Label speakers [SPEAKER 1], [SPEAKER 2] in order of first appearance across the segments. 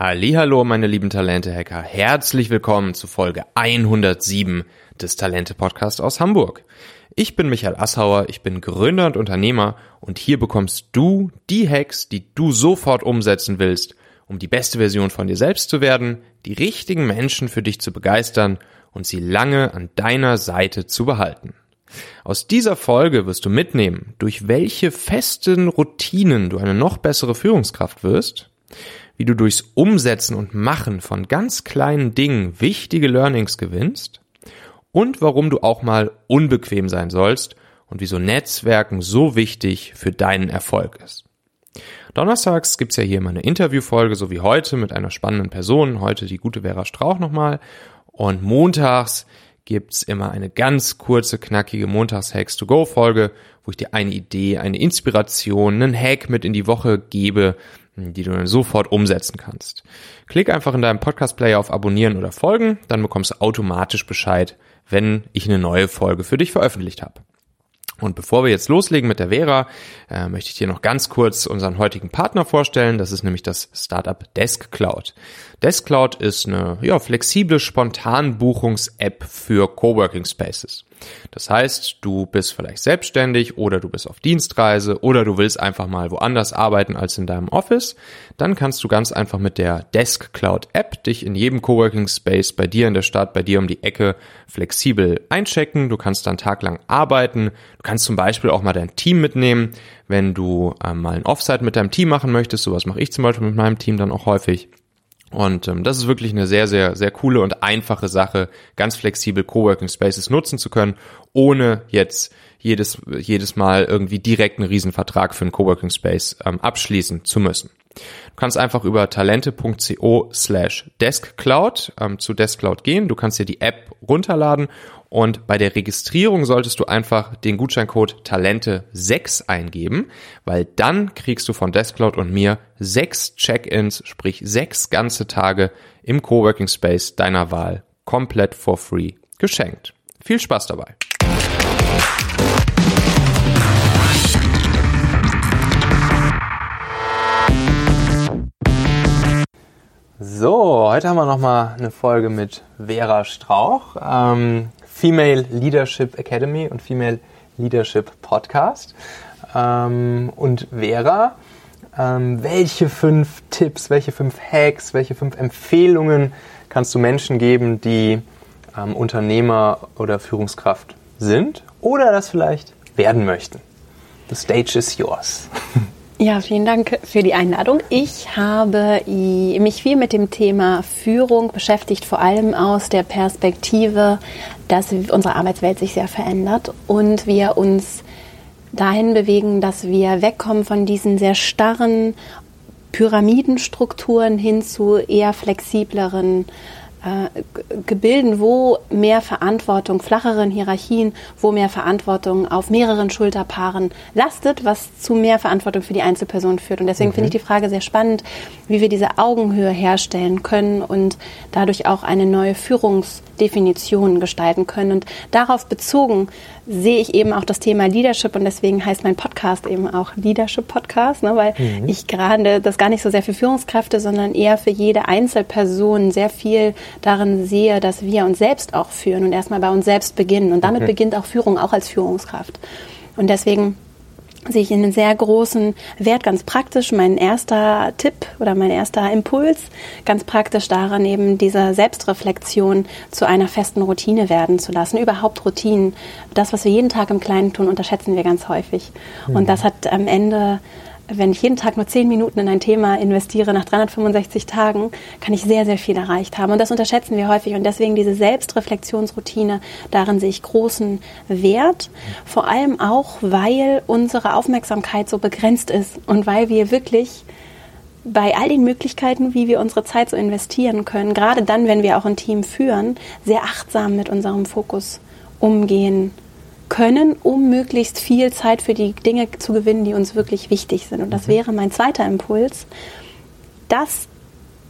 [SPEAKER 1] Hallo, meine lieben Talente-Hacker. Herzlich willkommen zu Folge 107 des Talente-Podcast aus Hamburg. Ich bin Michael Assauer, ich bin Gründer und Unternehmer und hier bekommst du die Hacks, die du sofort umsetzen willst, um die beste Version von dir selbst zu werden, die richtigen Menschen für dich zu begeistern und sie lange an deiner Seite zu behalten. Aus dieser Folge wirst du mitnehmen, durch welche festen Routinen du eine noch bessere Führungskraft wirst, wie du durchs Umsetzen und Machen von ganz kleinen Dingen wichtige Learnings gewinnst und warum du auch mal unbequem sein sollst und wieso Netzwerken so wichtig für deinen Erfolg ist. Donnerstags gibt's ja hier mal eine Interviewfolge, so wie heute, mit einer spannenden Person. Heute die gute Vera Strauch nochmal. Und montags gibt's immer eine ganz kurze, knackige Montags-Hacks-to-Go-Folge, wo ich dir eine Idee, eine Inspiration, einen Hack mit in die Woche gebe, die du dann sofort umsetzen kannst. Klick einfach in deinem Podcast-Player auf Abonnieren oder Folgen, dann bekommst du automatisch Bescheid, wenn ich eine neue Folge für dich veröffentlicht habe. Und bevor wir jetzt loslegen mit der Vera, äh, möchte ich dir noch ganz kurz unseren heutigen Partner vorstellen. Das ist nämlich das Startup Desk Cloud. Desk Cloud ist eine ja, flexible Spontanbuchungs-App für Coworking Spaces. Das heißt, du bist vielleicht selbstständig oder du bist auf Dienstreise oder du willst einfach mal woanders arbeiten als in deinem Office. Dann kannst du ganz einfach mit der Desk Cloud App dich in jedem Coworking Space bei dir in der Stadt, bei dir um die Ecke flexibel einchecken. Du kannst dann taglang arbeiten. Du kannst zum Beispiel auch mal dein Team mitnehmen, wenn du ähm, mal ein Offsite mit deinem Team machen möchtest. Sowas mache ich zum Beispiel mit meinem Team dann auch häufig. Und ähm, das ist wirklich eine sehr, sehr, sehr coole und einfache Sache, ganz flexibel Coworking Spaces nutzen zu können, ohne jetzt jedes, jedes Mal irgendwie direkt einen Riesenvertrag für einen Coworking Space ähm, abschließen zu müssen. Du kannst einfach über talente.co slash deskcloud ähm, zu Deskcloud gehen. Du kannst dir die App runterladen und bei der Registrierung solltest du einfach den Gutscheincode Talente6 eingeben, weil dann kriegst du von Deskcloud und mir sechs Check-ins, sprich sechs ganze Tage im Coworking Space deiner Wahl komplett for free geschenkt. Viel Spaß dabei! So, heute haben wir nochmal eine Folge mit Vera Strauch. Ähm, Female Leadership Academy und Female Leadership Podcast. Ähm, und Vera, ähm, welche fünf Tipps, welche fünf Hacks, welche fünf Empfehlungen kannst du Menschen geben, die ähm, Unternehmer oder Führungskraft sind oder das vielleicht werden möchten? The stage is yours.
[SPEAKER 2] Ja, vielen Dank für die Einladung. Ich habe mich viel mit dem Thema Führung beschäftigt, vor allem aus der Perspektive, dass unsere Arbeitswelt sich sehr verändert und wir uns dahin bewegen, dass wir wegkommen von diesen sehr starren Pyramidenstrukturen hin zu eher flexibleren äh, Gebilden, wo mehr Verantwortung, flacheren Hierarchien, wo mehr Verantwortung auf mehreren Schulterpaaren lastet, was zu mehr Verantwortung für die Einzelperson führt. Und deswegen mhm. finde ich die Frage sehr spannend, wie wir diese Augenhöhe herstellen können und dadurch auch eine neue Führungsdefinition gestalten können. Und darauf bezogen sehe ich eben auch das Thema Leadership und deswegen heißt mein Podcast eben auch Leadership Podcast, ne, weil mhm. ich gerade das gar nicht so sehr für Führungskräfte, sondern eher für jede Einzelperson sehr viel darin sehe, dass wir uns selbst auch führen und erstmal bei uns selbst beginnen. Und damit okay. beginnt auch Führung, auch als Führungskraft. Und deswegen sehe ich einen sehr großen Wert, ganz praktisch. Mein erster Tipp oder mein erster Impuls, ganz praktisch daran, eben diese Selbstreflexion zu einer festen Routine werden zu lassen. Überhaupt Routinen. Das, was wir jeden Tag im Kleinen tun, unterschätzen wir ganz häufig. Mhm. Und das hat am Ende wenn ich jeden Tag nur zehn Minuten in ein Thema investiere, nach 365 Tagen, kann ich sehr, sehr viel erreicht haben. Und das unterschätzen wir häufig. Und deswegen diese Selbstreflexionsroutine, darin sehe ich großen Wert. Vor allem auch, weil unsere Aufmerksamkeit so begrenzt ist und weil wir wirklich bei all den Möglichkeiten, wie wir unsere Zeit so investieren können, gerade dann, wenn wir auch ein Team führen, sehr achtsam mit unserem Fokus umgehen können, um möglichst viel Zeit für die Dinge zu gewinnen, die uns wirklich wichtig sind. Und das mhm. wäre mein zweiter Impuls, das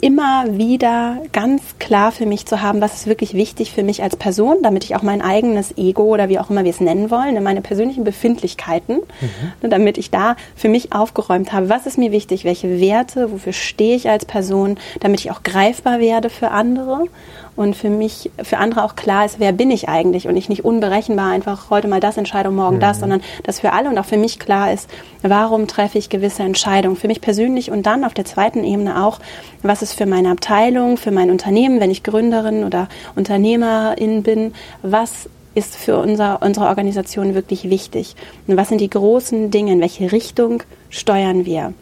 [SPEAKER 2] immer wieder ganz klar für mich zu haben, was ist wirklich wichtig für mich als Person, damit ich auch mein eigenes Ego oder wie auch immer wir es nennen wollen, ne, meine persönlichen Befindlichkeiten, mhm. Ne, damit ich da für mich aufgeräumt habe, was ist mir wichtig, welche Werte, wofür stehe ich als Person, damit ich auch greifbar werde für andere und für mich, für andere auch klar ist, wer bin ich eigentlich und ich nicht unberechenbar einfach heute mal das Entscheidung, morgen mhm. das, sondern dass für alle und auch für mich klar ist, warum treffe ich gewisse Entscheidungen, für mich persönlich und dann auf der zweiten Ebene auch, was ist für meine Abteilung, für mein Unternehmen, wenn ich Gründerin oder Unternehmerin bin, was ist für unser, unsere Organisation wirklich wichtig? Und was sind die großen Dinge? In welche Richtung steuern wir?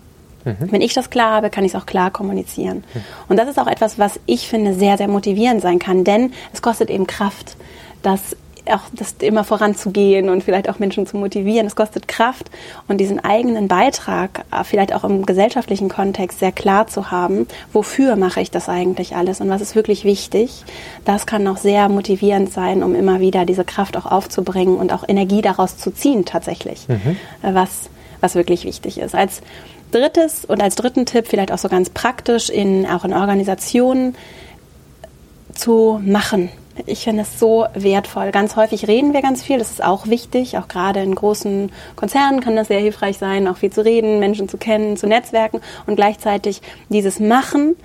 [SPEAKER 2] Mhm. Wenn ich das klar habe, kann ich es auch klar kommunizieren. Mhm. Und das ist auch etwas, was ich finde sehr, sehr motivierend sein kann, denn es kostet eben Kraft, das auch das immer voranzugehen und vielleicht auch Menschen zu motivieren. Es kostet Kraft und diesen eigenen Beitrag, äh, vielleicht auch im gesellschaftlichen Kontext sehr klar zu haben, wofür mache ich das eigentlich alles und was ist wirklich wichtig. Das kann auch sehr motivierend sein, um immer wieder diese Kraft auch aufzubringen und auch Energie daraus zu ziehen tatsächlich, mhm. Äh, was, was wirklich wichtig ist. Als drittes und als dritten Tipp vielleicht auch so ganz praktisch in, auch in Organisationen zu machen. Ich finde es so wertvoll. Ganz häufig reden wir ganz viel, das ist auch wichtig. Auch gerade in großen Konzernen kann das sehr hilfreich sein, auch viel zu reden, Menschen zu kennen, zu netzwerken und gleichzeitig dieses Machen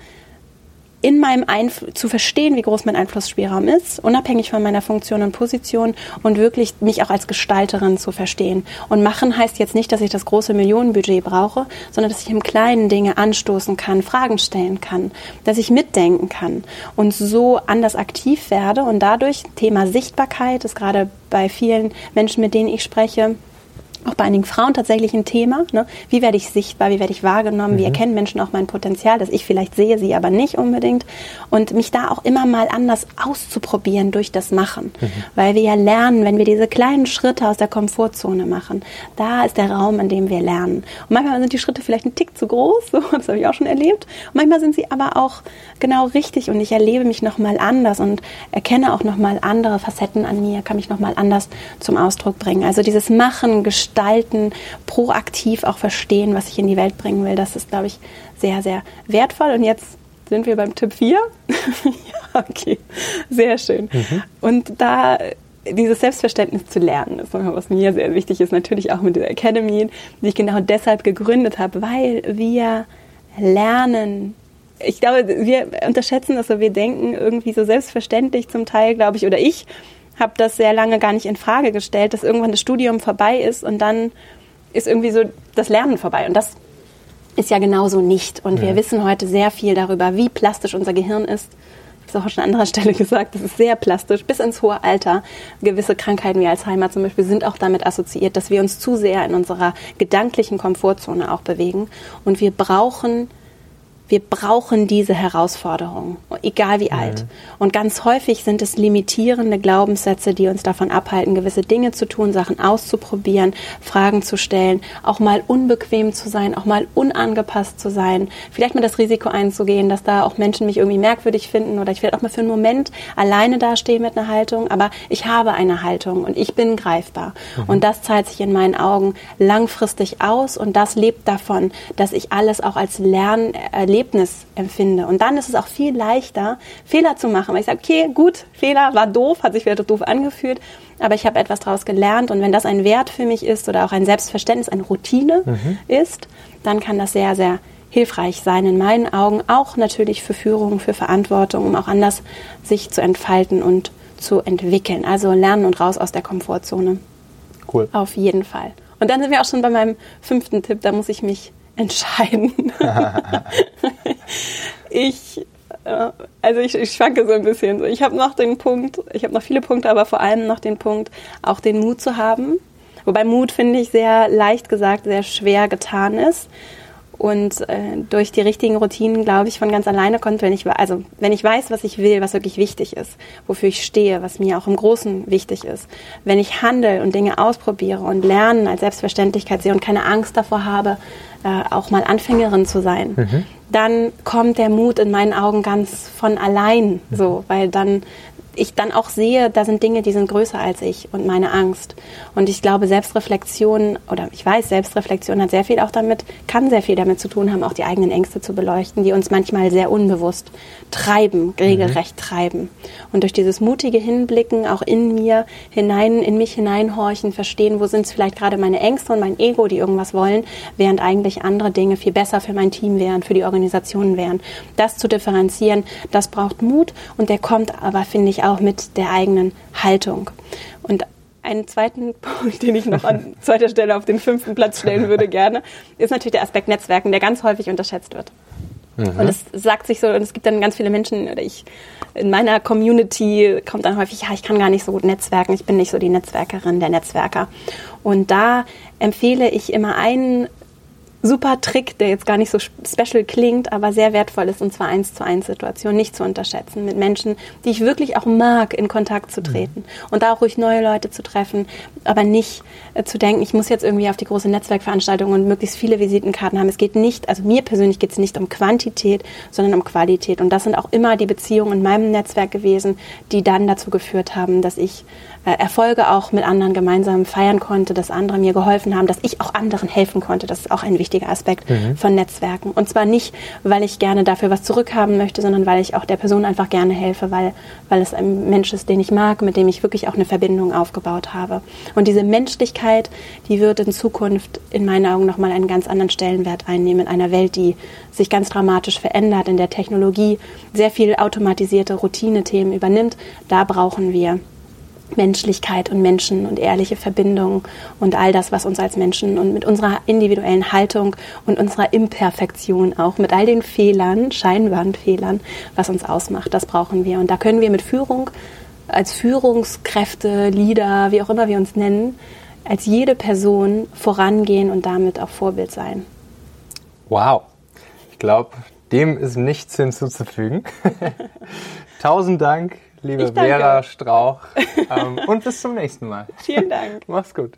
[SPEAKER 2] in meinem Einf zu verstehen, wie groß mein Einflussspielraum ist, unabhängig von meiner Funktion und Position und wirklich mich auch als Gestalterin zu verstehen. Und machen heißt jetzt nicht, dass ich das große Millionenbudget brauche, sondern dass ich im Kleinen Dinge anstoßen kann, Fragen stellen kann, dass ich mitdenken kann und so anders aktiv werde und dadurch Thema Sichtbarkeit ist gerade bei vielen Menschen, mit denen ich spreche, auch bei einigen Frauen tatsächlich ein Thema. Ne? Wie werde ich sichtbar, wie werde ich wahrgenommen, mhm. wie erkennen Menschen auch mein Potenzial, das ich vielleicht sehe, sie aber nicht unbedingt. Und mich da auch immer mal anders auszuprobieren durch das Machen. Mhm. Weil wir ja lernen, wenn wir diese kleinen Schritte aus der Komfortzone machen, da ist der Raum, in dem wir lernen. Und manchmal sind die Schritte vielleicht ein Tick zu groß, so, das habe ich auch schon erlebt. Und manchmal sind sie aber auch genau richtig und ich erlebe mich nochmal anders und erkenne auch nochmal andere Facetten an mir, kann mich nochmal anders zum Ausdruck bringen. Also dieses Machen, Gestalten, gestalten, proaktiv auch verstehen, was ich in die Welt bringen will. Das ist, glaube ich, sehr, sehr wertvoll. Und jetzt sind wir beim Tipp 4. ja, okay, sehr schön. Mhm. Und da dieses Selbstverständnis zu lernen, ist nochmal, was mir sehr wichtig ist, natürlich auch mit der Academy, die ich genau deshalb gegründet habe, weil wir lernen, ich glaube, wir unterschätzen das, wir denken irgendwie so selbstverständlich zum Teil, glaube ich, oder ich habe das sehr lange gar nicht in Frage gestellt, dass irgendwann das Studium vorbei ist und dann ist irgendwie so das Lernen vorbei. Und das ist ja genauso nicht. Und ja. wir wissen heute sehr viel darüber, wie plastisch unser Gehirn ist. Ich habe es auch schon an anderer Stelle gesagt, das ist sehr plastisch, bis ins hohe Alter. Gewisse Krankheiten wie Alzheimer zum Beispiel sind auch damit assoziiert, dass wir uns zu sehr in unserer gedanklichen Komfortzone auch bewegen. Und wir brauchen wir brauchen diese Herausforderung, egal wie alt. Und ganz häufig sind es limitierende Glaubenssätze, die uns davon abhalten, gewisse Dinge zu tun, Sachen auszuprobieren, Fragen zu stellen, auch mal unbequem zu sein, auch mal unangepasst zu sein, vielleicht mal das Risiko einzugehen, dass da auch Menschen mich irgendwie merkwürdig finden oder ich werde auch mal für einen Moment alleine dastehen mit einer Haltung, aber ich habe eine Haltung und ich bin greifbar. Mhm. Und das zahlt sich in meinen Augen langfristig aus und das lebt davon, dass ich alles auch als Lernen erlebe Erlebnis empfinde. Und dann ist es auch viel leichter, Fehler zu machen, weil ich sage, okay, gut, Fehler war doof, hat sich vielleicht doof angefühlt, aber ich habe etwas daraus gelernt und wenn das ein Wert für mich ist oder auch ein Selbstverständnis, eine Routine mhm. ist, dann kann das sehr, sehr hilfreich sein in meinen Augen, auch natürlich für Führung, für Verantwortung, um auch anders sich zu entfalten und zu entwickeln. Also lernen und raus aus der Komfortzone. Cool. Auf jeden Fall. Und dann sind wir auch schon bei meinem fünften Tipp, da muss ich mich entscheiden. ich, äh, also ich, ich schwanke so ein bisschen. Ich habe noch den Punkt, ich habe noch viele Punkte, aber vor allem noch den Punkt, auch den Mut zu haben. Wobei Mut, finde ich, sehr leicht gesagt, sehr schwer getan ist und äh, durch die richtigen Routinen, glaube ich, von ganz alleine kommt, wenn ich, also wenn ich weiß, was ich will, was wirklich wichtig ist, wofür ich stehe, was mir auch im Großen wichtig ist, wenn ich handle und Dinge ausprobiere und Lernen als Selbstverständlichkeit sehe und keine Angst davor habe, äh, auch mal Anfängerin zu sein, mhm. dann kommt der Mut in meinen Augen ganz von allein, so, weil dann ich dann auch sehe, da sind Dinge, die sind größer als ich und meine Angst. Und ich glaube, Selbstreflexion oder ich weiß, Selbstreflexion hat sehr viel auch damit, kann sehr viel damit zu tun haben, auch die eigenen Ängste zu beleuchten, die uns manchmal sehr unbewusst treiben, regelrecht mhm. treiben. Und durch dieses mutige Hinblicken auch in mir hinein, in mich hineinhorchen, verstehen, wo sind es vielleicht gerade meine Ängste und mein Ego, die irgendwas wollen, während eigentlich andere Dinge viel besser für mein Team wären, für die Organisationen wären. Das zu differenzieren, das braucht Mut und der kommt aber, finde ich, auch mit der eigenen Haltung. Und einen zweiten Punkt, den ich noch an zweiter Stelle auf den fünften Platz stellen würde gerne, ist natürlich der Aspekt Netzwerken, der ganz häufig unterschätzt wird. Mhm. Und es sagt sich so, und es gibt dann ganz viele Menschen, oder ich in meiner Community kommt dann häufig, ja, ich kann gar nicht so gut netzwerken, ich bin nicht so die Netzwerkerin, der Netzwerker. Und da empfehle ich immer einen super Trick, der jetzt gar nicht so special klingt, aber sehr wertvoll ist, und zwar eins zu eins Situationen nicht zu unterschätzen, mit Menschen, die ich wirklich auch mag, in Kontakt zu treten mhm. und da auch ruhig neue Leute zu treffen, aber nicht äh, zu denken, ich muss jetzt irgendwie auf die große Netzwerkveranstaltung und möglichst viele Visitenkarten haben. Es geht nicht, also mir persönlich geht es nicht um Quantität, sondern um Qualität. Und das sind auch immer die Beziehungen in meinem Netzwerk gewesen, die dann dazu geführt haben, dass ich äh, Erfolge auch mit anderen gemeinsam feiern konnte, dass andere mir geholfen haben, dass ich auch anderen helfen konnte. Das ist auch ein wichtiger Aspekt mhm. von Netzwerken. Und zwar nicht, weil ich gerne dafür was zurückhaben möchte, sondern weil ich auch der Person einfach gerne helfe, weil, weil es ein Mensch ist, den ich mag, mit dem ich wirklich auch eine Verbindung aufgebaut habe. Und diese Menschlichkeit, die wird in Zukunft in meinen Augen nochmal einen ganz anderen Stellenwert einnehmen in einer Welt, die sich ganz dramatisch verändert, in der Technologie sehr viel automatisierte Routinethemen übernimmt. Da brauchen wir Menschlichkeit und Menschen und ehrliche Verbindung und all das, was uns als Menschen und mit unserer individuellen Haltung und unserer Imperfektion auch, mit all den Fehlern, scheinbaren Fehlern, was uns ausmacht, das brauchen wir. Und da können wir mit Führung, als Führungskräfte, Leader, wie auch immer wir uns nennen, als jede Person vorangehen und damit auch Vorbild sein.
[SPEAKER 1] Wow. Ich glaube, dem ist nichts hinzuzufügen. Tausend Dank liebe Vera Strauch. Ähm, und bis zum nächsten Mal.
[SPEAKER 2] Vielen Dank.
[SPEAKER 1] Mach's gut.